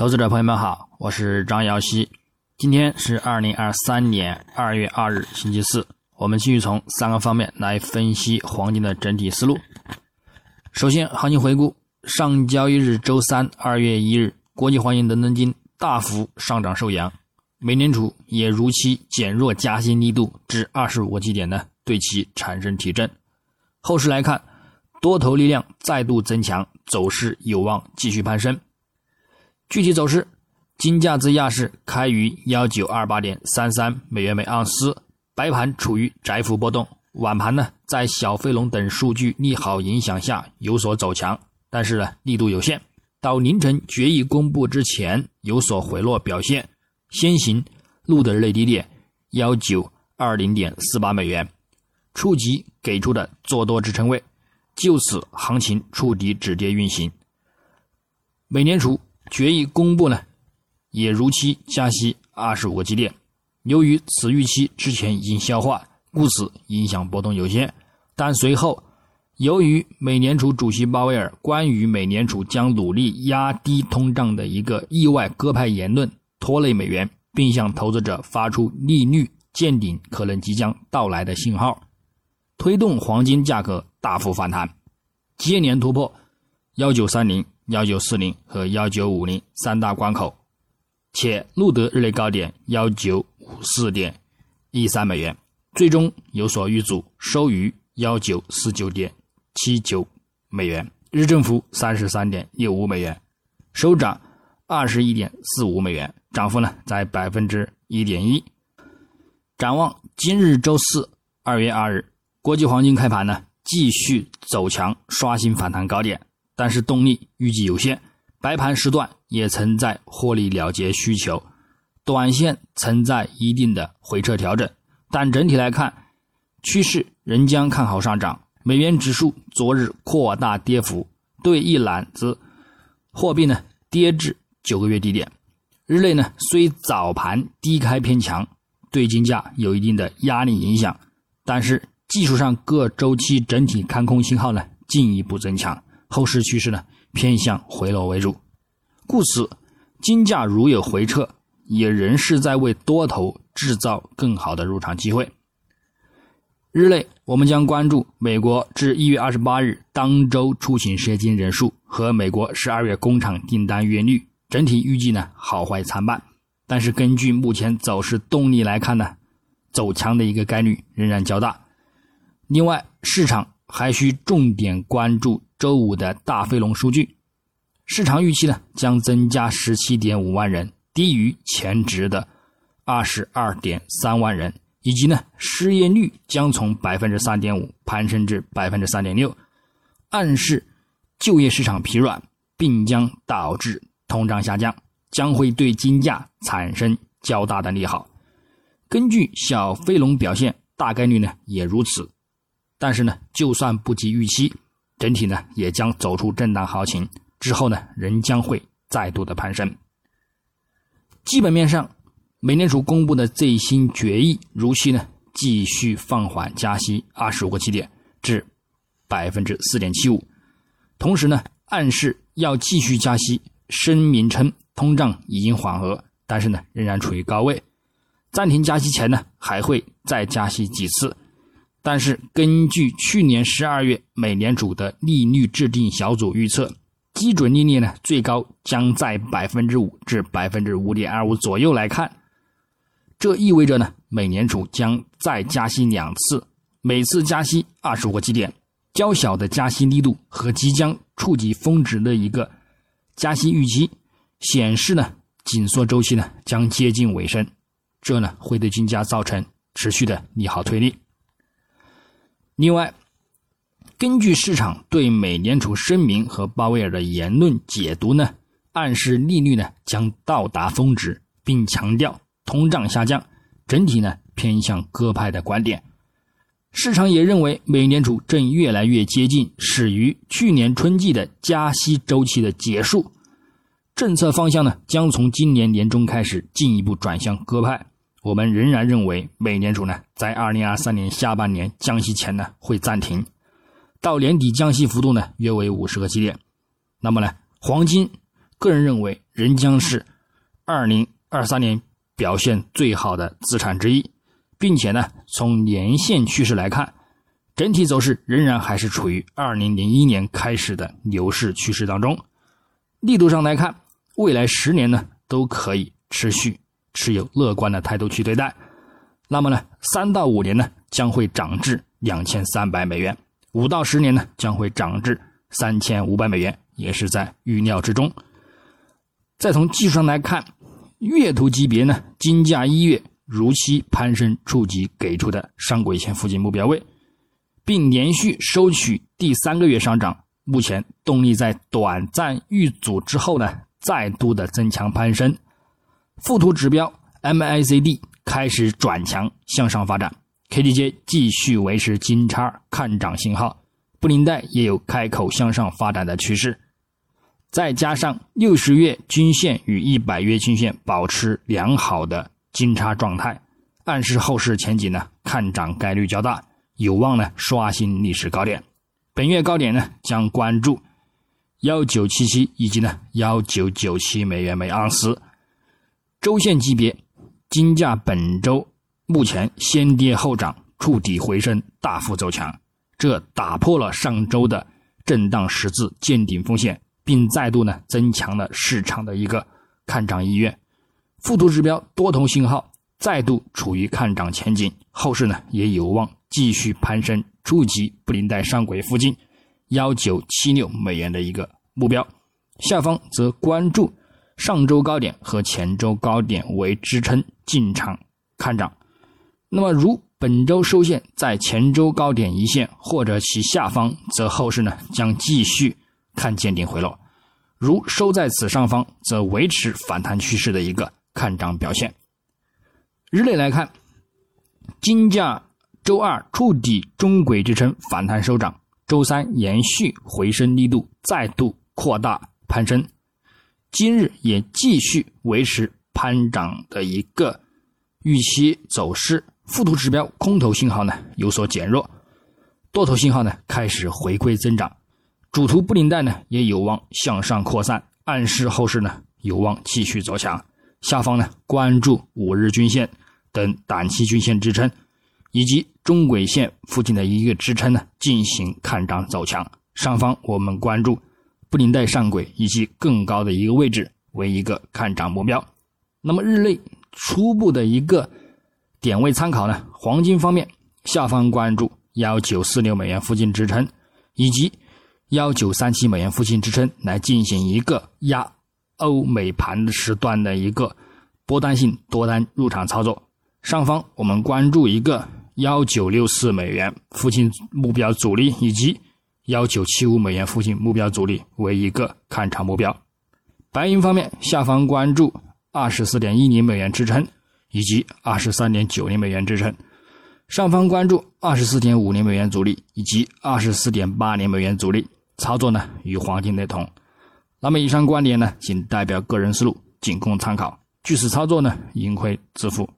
投资者朋友们好，我是张瑶希。今天是二零二三年二月二日，星期四。我们继续从三个方面来分析黄金的整体思路。首先，行情回顾：上交易日周三二月一日，国际黄金伦敦金大幅上涨受阳，美联储也如期减弱加息力度至二十五个基点呢，对其产生提振。后市来看，多头力量再度增强，走势有望继续攀升。具体走势，金价自亚市开于幺九二八点三三美元每盎司，白盘处于窄幅波动。晚盘呢，在小飞龙等数据利好影响下有所走强，但是呢力度有限。到凌晨决议公布之前有所回落表现，先行录得日低点幺九二零点四八美元，触及给出的做多支撑位，就此行情触底止跌运行。美联储决议公布呢，也如期加息二十五个基点，由于此预期之前已经消化。故此，影响波动有限。但随后，由于美联储主席鲍威尔关于美联储将努力压低通胀的一个意外鸽派言论，拖累美元，并向投资者发出利率见顶可能即将到来的信号，推动黄金价格大幅反弹，接连突破幺九三零、幺九四零和幺九五零三大关口，且录得日内高点幺九五四点一三美元。最终有所遇阻，收于幺九四九点七九美元，日振幅三十三点六五美元，收涨二十一点四五美元，涨幅呢在百分之一点一。展望今日周四二月二日，国际黄金开盘呢继续走强，刷新反弹高点，但是动力预计有限。白盘时段也存在获利了结需求，短线存在一定的回撤调整。但整体来看，趋势仍将看好上涨。美元指数昨日扩大跌幅，对一揽子货币呢跌至九个月低点。日内呢虽早盘低开偏强，对金价有一定的压力影响，但是技术上各周期整体看空信号呢进一步增强，后市趋势呢偏向回落为主。故此，金价如有回撤，也仍是在为多头。制造更好的入场机会。日内，我们将关注美国至一月二十八日当周出行涉金人数和美国十二月工厂订单月率，整体预计呢好坏参半。但是根据目前走势动力来看呢，走强的一个概率仍然较大。另外，市场还需重点关注周五的大飞龙数据，市场预期呢将增加十七点五万人，低于前值的。二十二点三万人，以及呢，失业率将从百分之三点五攀升至百分之三点六，暗示就业市场疲软，并将导致通胀下降，将会对金价产生较大的利好。根据小飞龙表现，大概率呢也如此。但是呢，就算不及预期，整体呢也将走出震荡行情，之后呢仍将会再度的攀升。基本面上。美联储公布的最新决议，如期呢继续放缓加息二十五个基点至百分之四点七五，同时呢暗示要继续加息，声明称通胀已经缓和，但是呢仍然处于高位，暂停加息前呢还会再加息几次，但是根据去年十二月美联储的利率制定小组预测，基准利率呢最高将在百分之五至百分之五点二五左右来看。这意味着呢，美联储将再加息两次，每次加息二十五个基点，较小的加息力度和即将触及峰值的一个加息预期，显示呢，紧缩周期呢将接近尾声，这呢会对金价造成持续的利好推力。另外，根据市场对美联储声明和鲍威尔的言论解读呢，暗示利率呢将到达峰值，并强调。通胀下降，整体呢偏向鸽派的观点。市场也认为，美联储正越来越接近始于去年春季的加息周期的结束，政策方向呢将从今年年中开始进一步转向鸽派。我们仍然认为，美联储呢在二零二三年下半年降息前呢会暂停，到年底降息幅度呢约为五十个基点。那么呢，黄金个人认为仍将是二零二三年表现最好的资产之一，并且呢，从年线趋势来看，整体走势仍然还是处于二零零一年开始的牛市趋势当中。力度上来看，未来十年呢都可以持续持有乐观的态度去对待。那么呢，三到五年呢将会涨至两千三百美元，五到十年呢将会涨至三千五百美元，也是在预料之中。再从技术上来看，月图级别呢，金价一月如期攀升，触及给出的上轨线附近目标位，并连续收取第三个月上涨。目前动力在短暂遇阻之后呢，再度的增强攀升。附图指标 MACD 开始转强向上发展，KDJ 继续维持金叉看涨信号，布林带也有开口向上发展的趋势。再加上六十月均线与一百月均线保持良好的金叉状态，暗示后市前景呢看涨概率较大，有望呢刷新历史高点。本月高点呢，将关注幺九七七以及呢幺九九七美元每盎司。周线级别，金价本周目前先跌后涨，触底回升，大幅走强，这打破了上周的震荡十字见顶风险，并再度呢增强了市场的一个看涨意愿。附图指标多头信号再度处于看涨前景，后市呢也有望继续攀升。触及布林带上轨附近幺九七六美元的一个目标，下方则关注上周高点和前周高点为支撑进场看涨。那么，如本周收线在前周高点一线或者其下方，则后市呢将继续看见顶回落；如收在此上方，则维持反弹趋势的一个看涨表现。日内来看，金价。周二触底中轨支撑反弹收涨，周三延续回升力度再度扩大攀升，今日也继续维持攀涨的一个预期走势。附图指标空头信号呢有所减弱，多头信号呢开始回归增长，主图布林带呢也有望向上扩散，暗示后市呢有望继续走强。下方呢关注五日均线等短期均线支撑。以及中轨线附近的一个支撑呢，进行看涨走强。上方我们关注布林带上轨以及更高的一个位置为一个看涨目标。那么日内初步的一个点位参考呢，黄金方面下方关注幺九四六美元附近支撑，以及幺九三七美元附近支撑来进行一个压欧美盘时段的一个波段性多单入场操作。上方我们关注一个。幺九六四美元附近目标阻力，以及幺九七五美元附近目标阻力为一个看长目标。白银方面，下方关注二十四点一零美元支撑，以及二十三点九零美元支撑；上方关注二十四点五零美元阻力，以及二十四点八零美元阻力。操作呢与黄金雷同。那么以上观点呢，仅代表个人思路，仅供参考。据此操作呢，盈亏自负。